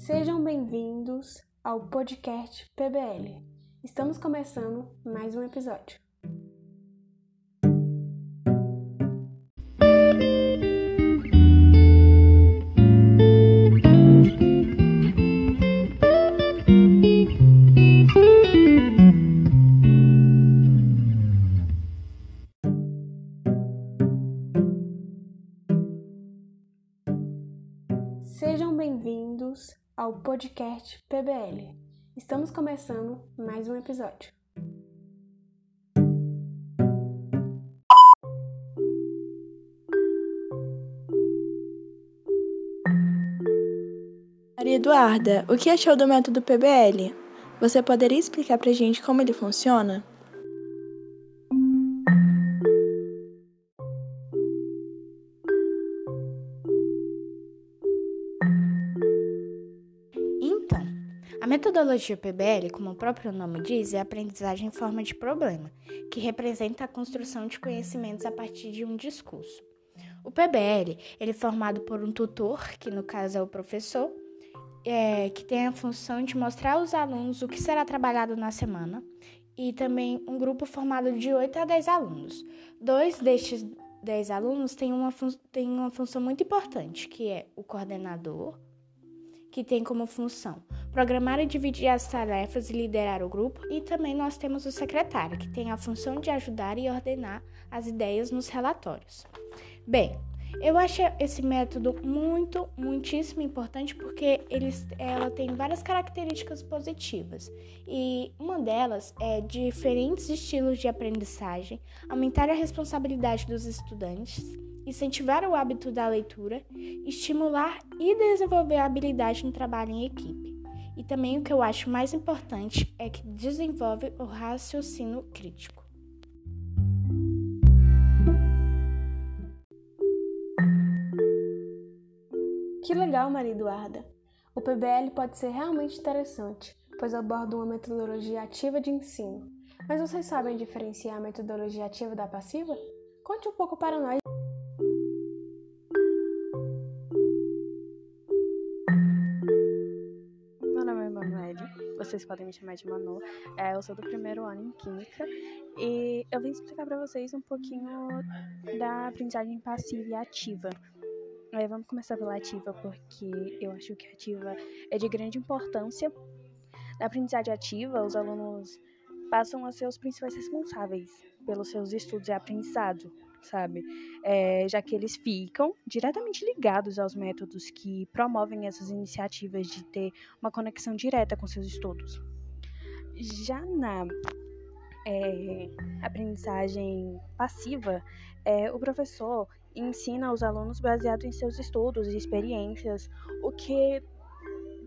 Sejam bem-vindos ao podcast PBL. Estamos começando mais um episódio. Ao podcast PBL. Estamos começando mais um episódio. Maria Eduarda, o que achou do método PBL? Você poderia explicar pra gente como ele funciona? Metodologia PBL, como o próprio nome diz, é aprendizagem em forma de problema, que representa a construção de conhecimentos a partir de um discurso. O PBL ele é formado por um tutor, que no caso é o professor, é, que tem a função de mostrar aos alunos o que será trabalhado na semana, e também um grupo formado de 8 a 10 alunos. Dois destes 10 alunos têm uma, têm uma função muito importante, que é o coordenador, que tem como função programar e dividir as tarefas e liderar o grupo, e também nós temos o secretário, que tem a função de ajudar e ordenar as ideias nos relatórios. Bem, eu acho esse método muito, muitíssimo importante porque eles, ela tem várias características positivas e uma delas é diferentes estilos de aprendizagem, aumentar a responsabilidade dos estudantes, incentivar o hábito da leitura, estimular e desenvolver a habilidade no trabalho em equipe. E também o que eu acho mais importante é que desenvolve o raciocínio crítico. Que legal, Maria Eduarda! O PBL pode ser realmente interessante, pois aborda uma metodologia ativa de ensino. Mas vocês sabem diferenciar a metodologia ativa da passiva? Conte um pouco para nós. Vocês podem me chamar de Manu. É, eu sou do primeiro ano em Química e eu vim explicar para vocês um pouquinho da aprendizagem passiva e ativa. É, vamos começar pela ativa, porque eu acho que a ativa é de grande importância. Na aprendizagem ativa, os alunos passam a ser os principais responsáveis pelos seus estudos e aprendizado, sabe? É, já que eles ficam diretamente ligados aos métodos que promovem essas iniciativas de ter uma conexão direta com seus estudos. Já na é, aprendizagem passiva, é, o professor ensina aos alunos baseado em seus estudos e experiências, o que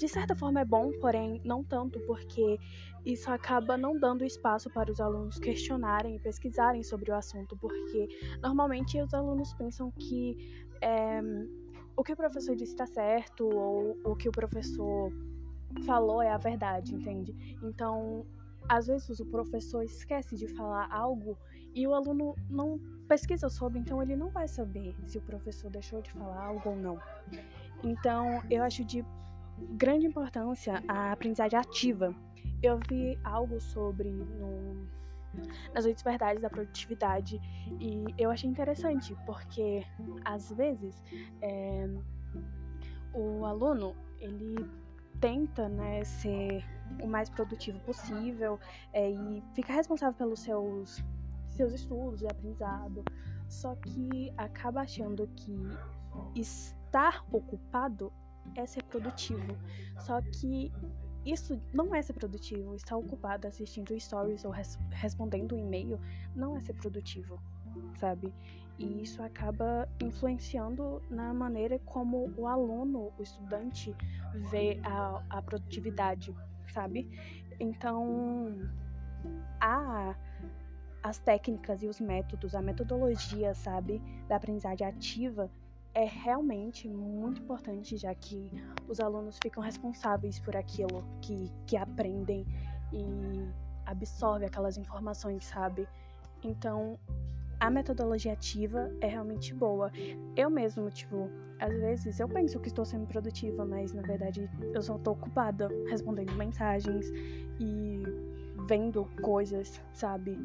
de certa forma é bom, porém não tanto, porque isso acaba não dando espaço para os alunos questionarem e pesquisarem sobre o assunto, porque normalmente os alunos pensam que é, o que o professor disse está certo ou o que o professor falou é a verdade, entende? Então, às vezes o professor esquece de falar algo e o aluno não pesquisa sobre, então ele não vai saber se o professor deixou de falar algo ou não. Então, eu acho de grande importância a aprendizagem ativa. Eu vi algo sobre no, nas oito verdades da produtividade e eu achei interessante porque às vezes é, o aluno ele tenta né, ser o mais produtivo possível é, e fica responsável pelos seus seus estudos e aprendizado, só que acaba achando que estar ocupado é ser produtivo. Só que isso não é ser produtivo. Estar ocupado assistindo stories ou res respondendo um e-mail não é ser produtivo, sabe? E isso acaba influenciando na maneira como o aluno, o estudante, vê a, a produtividade, sabe? Então, a as técnicas e os métodos, a metodologia, sabe, da aprendizagem ativa é realmente muito importante, já que os alunos ficam responsáveis por aquilo que, que aprendem e absorvem aquelas informações, sabe? Então, a metodologia ativa é realmente boa. Eu mesmo, tipo, às vezes eu penso que estou sendo produtiva, mas na verdade eu só estou ocupada respondendo mensagens e vendo coisas, sabe?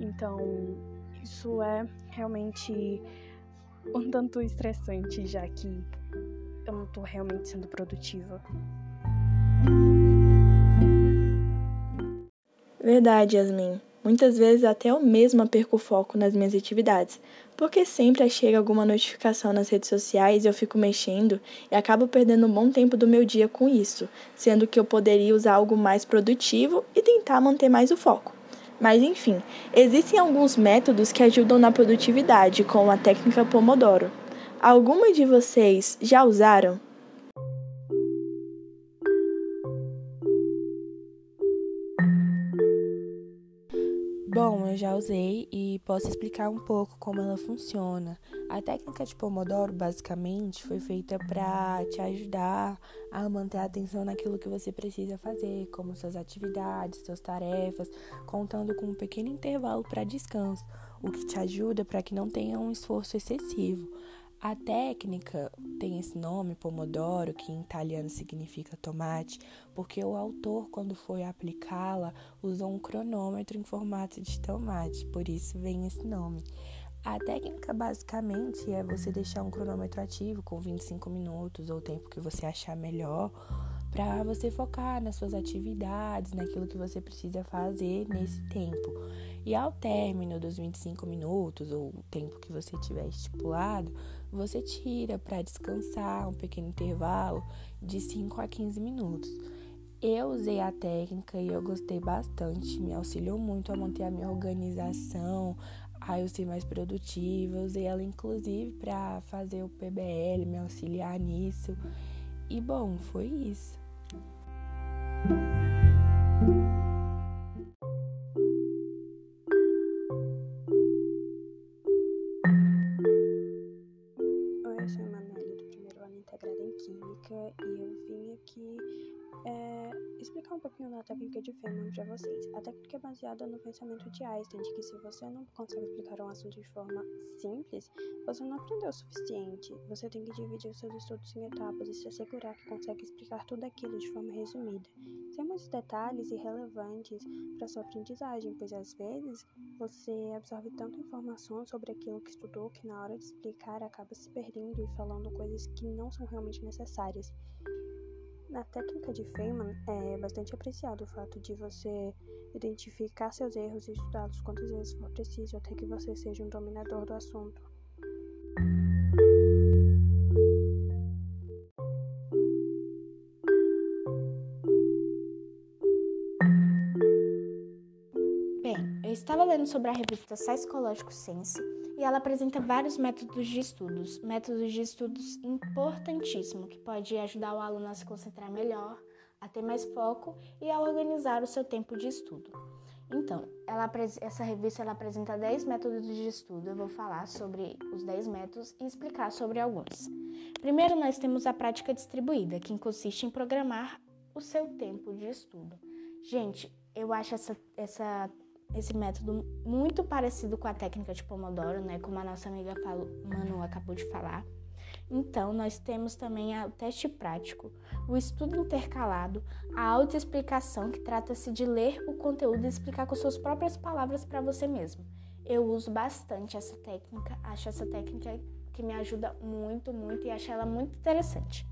Então, isso é realmente um tanto estressante, já que eu não estou realmente sendo produtiva. Verdade, Yasmin. Muitas vezes até eu mesma perco o foco nas minhas atividades, porque sempre chega alguma notificação nas redes sociais e eu fico mexendo e acabo perdendo um bom tempo do meu dia com isso, sendo que eu poderia usar algo mais produtivo e tentar manter mais o foco. Mas enfim, existem alguns métodos que ajudam na produtividade, como a técnica Pomodoro. Alguma de vocês já usaram? Eu já usei e posso explicar um pouco como ela funciona. A técnica de Pomodoro, basicamente, foi feita para te ajudar a manter a atenção naquilo que você precisa fazer, como suas atividades, suas tarefas, contando com um pequeno intervalo para descanso, o que te ajuda para que não tenha um esforço excessivo. A técnica tem esse nome, Pomodoro, que em italiano significa tomate, porque o autor, quando foi aplicá-la, usou um cronômetro em formato de tomate, por isso vem esse nome. A técnica basicamente é você deixar um cronômetro ativo com 25 minutos ou o tempo que você achar melhor, para você focar nas suas atividades, naquilo que você precisa fazer nesse tempo. E ao término dos 25 minutos ou o tempo que você tiver estipulado, você tira para descansar um pequeno intervalo de 5 a 15 minutos. Eu usei a técnica e eu gostei bastante, me auxiliou muito a manter a minha organização, a eu ser mais produtiva. Usei ela inclusive para fazer o PBL, me auxiliar nisso. E bom, foi isso. Música técnica de Feynman para vocês. A técnica é baseada no pensamento de Einstein, de que se você não consegue explicar um assunto de forma simples, você não aprendeu o suficiente. Você tem que dividir seus estudos em etapas e se assegurar que consegue explicar tudo aquilo de forma resumida, sem muitos detalhes irrelevantes para sua aprendizagem, pois às vezes você absorve tanta informação sobre aquilo que estudou que na hora de explicar acaba se perdendo e falando coisas que não são realmente necessárias. Na técnica de Feynman, é bastante apreciado o fato de você identificar seus erros e estudá-los quantas vezes for preciso até que você seja um dominador do assunto. Bem, eu estava lendo sobre a revista Psychological Sense e ela apresenta vários métodos de estudos, métodos de estudos importantíssimos que pode ajudar o aluno a se concentrar melhor, a ter mais foco e a organizar o seu tempo de estudo. Então, ela, essa revista ela apresenta 10 métodos de estudo. Eu vou falar sobre os 10 métodos e explicar sobre alguns. Primeiro, nós temos a prática distribuída, que consiste em programar o seu tempo de estudo. Gente, eu acho essa, essa esse método muito parecido com a técnica de Pomodoro, né? Como a nossa amiga falou, Manu acabou de falar. Então, nós temos também o teste prático, o estudo intercalado, a autoexplicação, que trata-se de ler o conteúdo e explicar com suas próprias palavras para você mesmo. Eu uso bastante essa técnica, acho essa técnica que me ajuda muito, muito e acho ela muito interessante.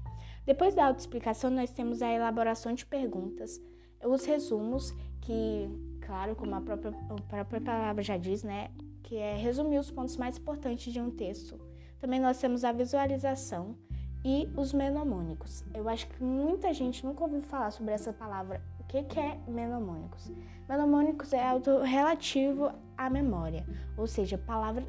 Depois da autoexplicação, nós temos a elaboração de perguntas, os resumos, que claro, como a própria, a própria palavra já diz, né, que é resumir os pontos mais importantes de um texto. Também nós temos a visualização e os menomônicos. Eu acho que muita gente nunca ouviu falar sobre essa palavra. O que, que é menomônicos? Menomônicos é algo relativo à memória, ou seja,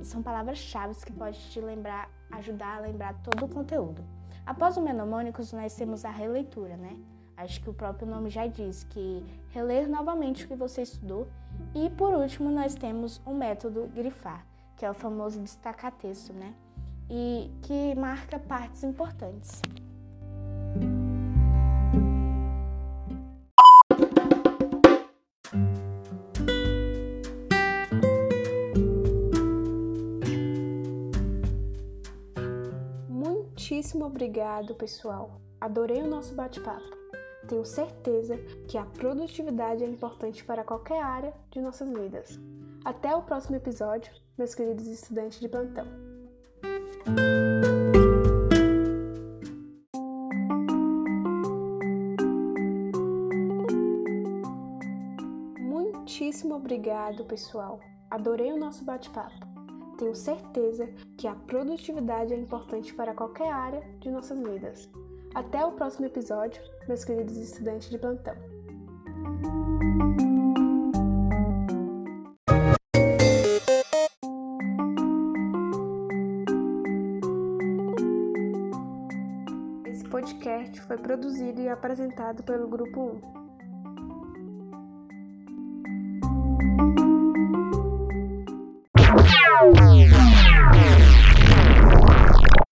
são palavras-chave que podem te lembrar, ajudar a lembrar todo o conteúdo. Após o menomônicos, nós temos a releitura, né? Acho que o próprio nome já diz que reler novamente o que você estudou. E por último, nós temos o método grifar, que é o famoso destacar texto, né? E que marca partes importantes. Muitíssimo obrigado, pessoal. Adorei o nosso bate-papo. Tenho certeza que a produtividade é importante para qualquer área de nossas vidas. Até o próximo episódio, meus queridos estudantes de plantão. Muitíssimo obrigado, pessoal. Adorei o nosso bate-papo. Tenho certeza que a produtividade é importante para qualquer área de nossas vidas. Até o próximo episódio, meus queridos estudantes de plantão. Esse podcast foi produzido e apresentado pelo Grupo 1.